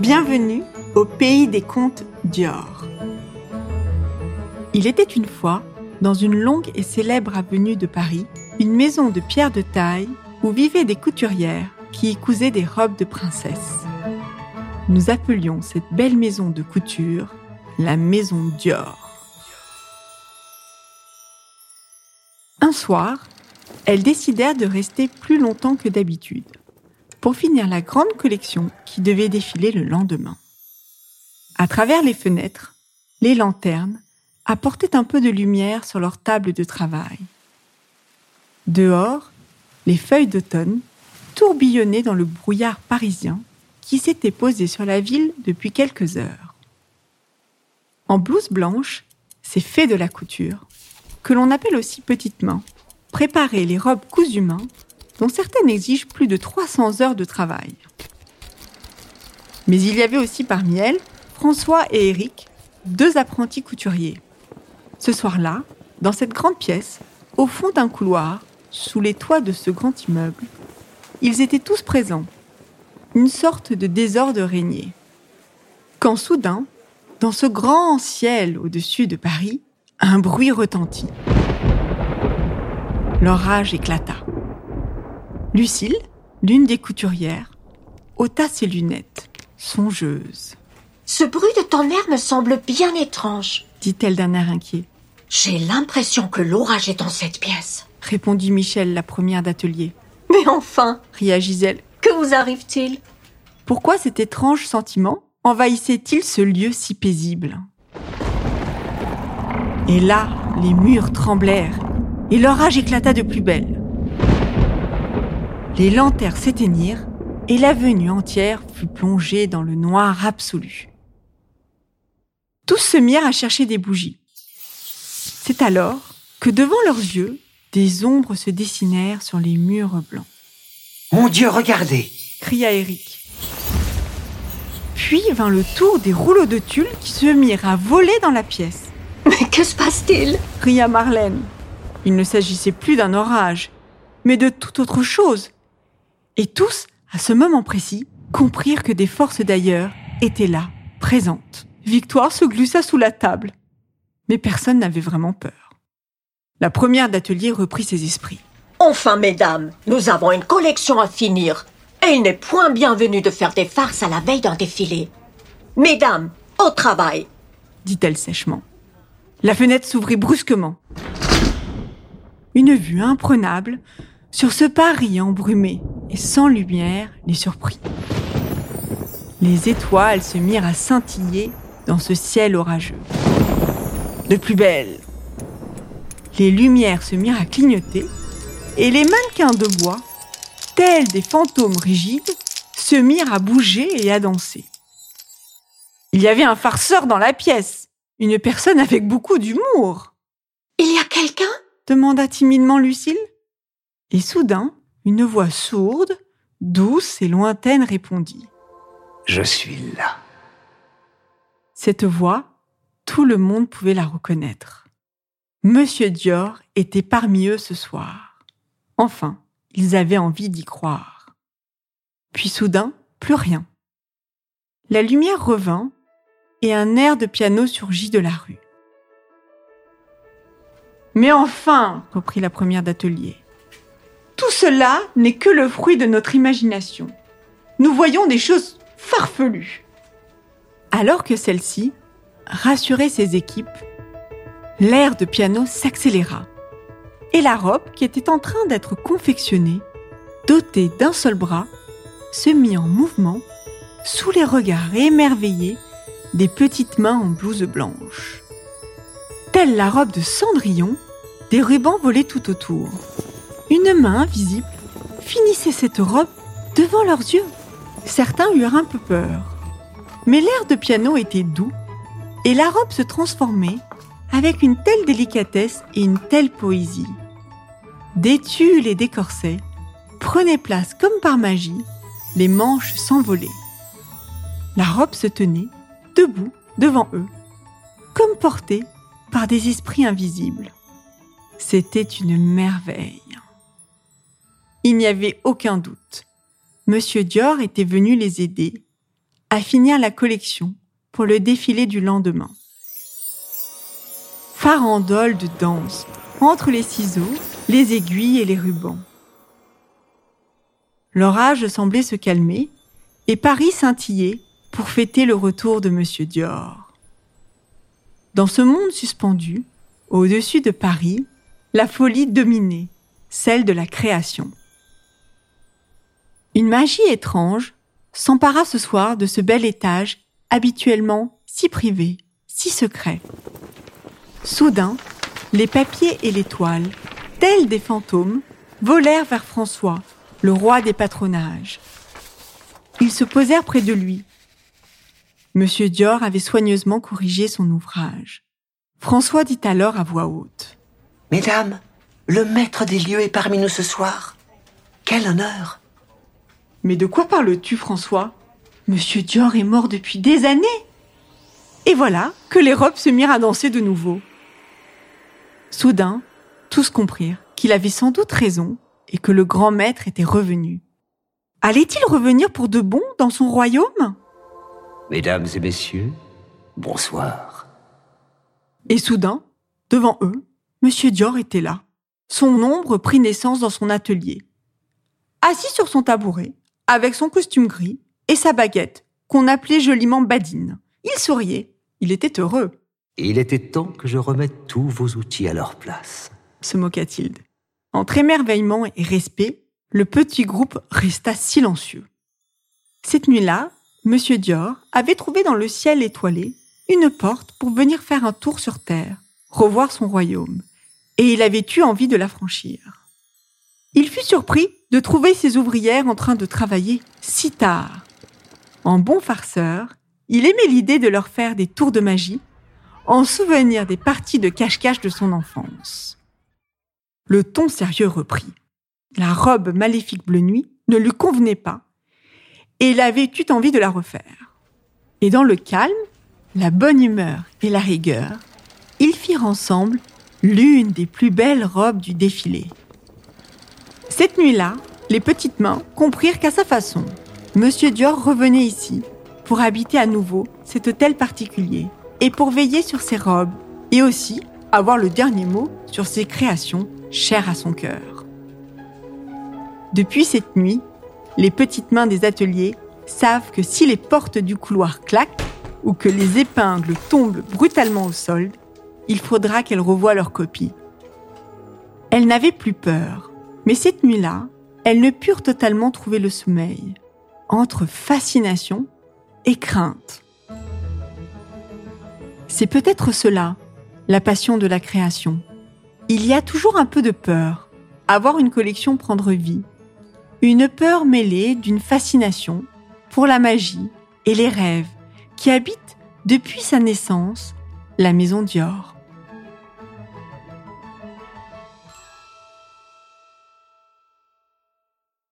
Bienvenue au pays des contes Dior. Il était une fois, dans une longue et célèbre avenue de Paris, une maison de pierre de taille où vivaient des couturières qui y cousaient des robes de princesse. Nous appelions cette belle maison de couture la maison Dior. Un soir, elles décidèrent de rester plus longtemps que d'habitude pour finir la grande collection qui devait défiler le lendemain. À travers les fenêtres, les lanternes apportaient un peu de lumière sur leur table de travail. Dehors, les feuilles d'automne tourbillonnaient dans le brouillard parisien qui s'était posé sur la ville depuis quelques heures. En blouse blanche, ces fées de la couture, que l'on appelle aussi petites mains, préparaient les robes cousues dont certaines exigent plus de 300 heures de travail. Mais il y avait aussi parmi elles François et Éric, deux apprentis couturiers. Ce soir-là, dans cette grande pièce, au fond d'un couloir, sous les toits de ce grand immeuble, ils étaient tous présents. Une sorte de désordre régnait. Quand soudain, dans ce grand ciel au-dessus de Paris, un bruit retentit. L'orage éclata. Lucille, l'une des couturières, ôta ses lunettes, songeuse. Ce bruit de tonnerre me semble bien étrange, dit-elle d'un air inquiet. J'ai l'impression que l'orage est dans cette pièce. Répondit Michel, la première d'atelier. Mais enfin, ria Gisèle. Que vous arrive-t-il? Pourquoi cet étrange sentiment envahissait-il ce lieu si paisible? Et là, les murs tremblèrent et l'orage éclata de plus belle. Les lanternes s'éteignirent et l'avenue entière fut plongée dans le noir absolu. Tous se mirent à chercher des bougies. C'est alors que devant leurs yeux, des ombres se dessinèrent sur les murs blancs. Mon Dieu, regardez cria Eric. Puis vint le tour des rouleaux de tulle qui se mirent à voler dans la pièce. Mais que se passe-t-il? ria Marlène. Il ne s'agissait plus d'un orage, mais de toute autre chose. Et tous, à ce moment précis, comprirent que des forces d'ailleurs étaient là, présentes. Victoire se glussa sous la table. Mais personne n'avait vraiment peur. La première d'atelier reprit ses esprits. Enfin, mesdames, nous avons une collection à finir. Et il n'est point bienvenu de faire des farces à la veille d'un défilé. Mesdames, au travail dit-elle sèchement. La fenêtre s'ouvrit brusquement. Une vue imprenable sur ce Paris embrumé et sans lumière les surprit. Les étoiles se mirent à scintiller dans ce ciel orageux. De plus belle. Les lumières se mirent à clignoter et les mannequins de bois, tels des fantômes rigides, se mirent à bouger et à danser. Il y avait un farceur dans la pièce, une personne avec beaucoup d'humour. Il y a quelqu'un? demanda timidement Lucille. Et soudain, une voix sourde, douce et lointaine répondit. Je suis là. Cette voix, tout le monde pouvait la reconnaître. Monsieur Dior était parmi eux ce soir. Enfin, ils avaient envie d'y croire. Puis soudain, plus rien. La lumière revint et un air de piano surgit de la rue. Mais enfin, reprit la première d'atelier, tout cela n'est que le fruit de notre imagination. Nous voyons des choses farfelues. Alors que celle-ci rassurait ses équipes, l'air de piano s'accéléra et la robe qui était en train d'être confectionnée, dotée d'un seul bras, se mit en mouvement sous les regards émerveillés des petites mains en blouse blanche. Telle la robe de Cendrillon, des rubans volaient tout autour. Une main invisible finissait cette robe devant leurs yeux. Certains eurent un peu peur. Mais l'air de piano était doux et la robe se transformait avec une telle délicatesse et une telle poésie. Des tulles et des corsets prenaient place comme par magie, les manches s'envolaient. La robe se tenait debout devant eux, comme portée par des esprits invisibles. C'était une merveille. Il n'y avait aucun doute. Monsieur Dior était venu les aider, à finir la collection pour le défilé du lendemain. Farandole de danse entre les ciseaux, les aiguilles et les rubans. L'orage semblait se calmer et Paris scintillait pour fêter le retour de Monsieur Dior. Dans ce monde suspendu, au-dessus de Paris, la folie dominait, celle de la création. Une magie étrange s'empara ce soir de ce bel étage habituellement si privé, si secret. Soudain, les papiers et les toiles, tels des fantômes, volèrent vers François, le roi des patronages. Ils se posèrent près de lui. Monsieur Dior avait soigneusement corrigé son ouvrage. François dit alors à voix haute. Mesdames, le maître des lieux est parmi nous ce soir. Quel honneur Mais de quoi parles-tu, François? Monsieur Dior est mort depuis des années. Et voilà que les robes se mirent à danser de nouveau. Soudain, tous comprirent qu'il avait sans doute raison et que le grand maître était revenu. Allait-il revenir pour de bon dans son royaume? Mesdames et messieurs, bonsoir. Et soudain, devant eux, Monsieur Dior était là. Son ombre prit naissance dans son atelier. Assis sur son tabouret, avec son costume gris et sa baguette, qu'on appelait joliment Badine. Il souriait, il était heureux. Il était temps que je remette tous vos outils à leur place. se moqua-t-il. Entre émerveillement et respect, le petit groupe resta silencieux. Cette nuit-là, Monsieur Dior avait trouvé dans le ciel étoilé une porte pour venir faire un tour sur Terre, revoir son royaume et il avait eu envie de la franchir. Il fut surpris de trouver ses ouvrières en train de travailler si tard. En bon farceur, il aimait l'idée de leur faire des tours de magie en souvenir des parties de cache-cache de son enfance. Le ton sérieux reprit. La robe maléfique bleu nuit ne lui convenait pas et il avait eu envie de la refaire. Et dans le calme, la bonne humeur et la rigueur, ils firent ensemble l'une des plus belles robes du défilé. Cette nuit-là, les petites mains comprirent qu'à sa façon, Monsieur Dior revenait ici pour habiter à nouveau cet hôtel particulier et pour veiller sur ses robes et aussi avoir le dernier mot sur ses créations chères à son cœur. Depuis cette nuit, les petites mains des ateliers savent que si les portes du couloir claquent ou que les épingles tombent brutalement au sol, il faudra qu'elles revoient leur copie. Elles n'avaient plus peur, mais cette nuit-là, elles ne purent totalement trouver le sommeil, entre fascination et crainte. C'est peut-être cela, la passion de la création. Il y a toujours un peu de peur, à voir une collection prendre vie. Une peur mêlée d'une fascination pour la magie et les rêves qui habitent depuis sa naissance la maison Dior.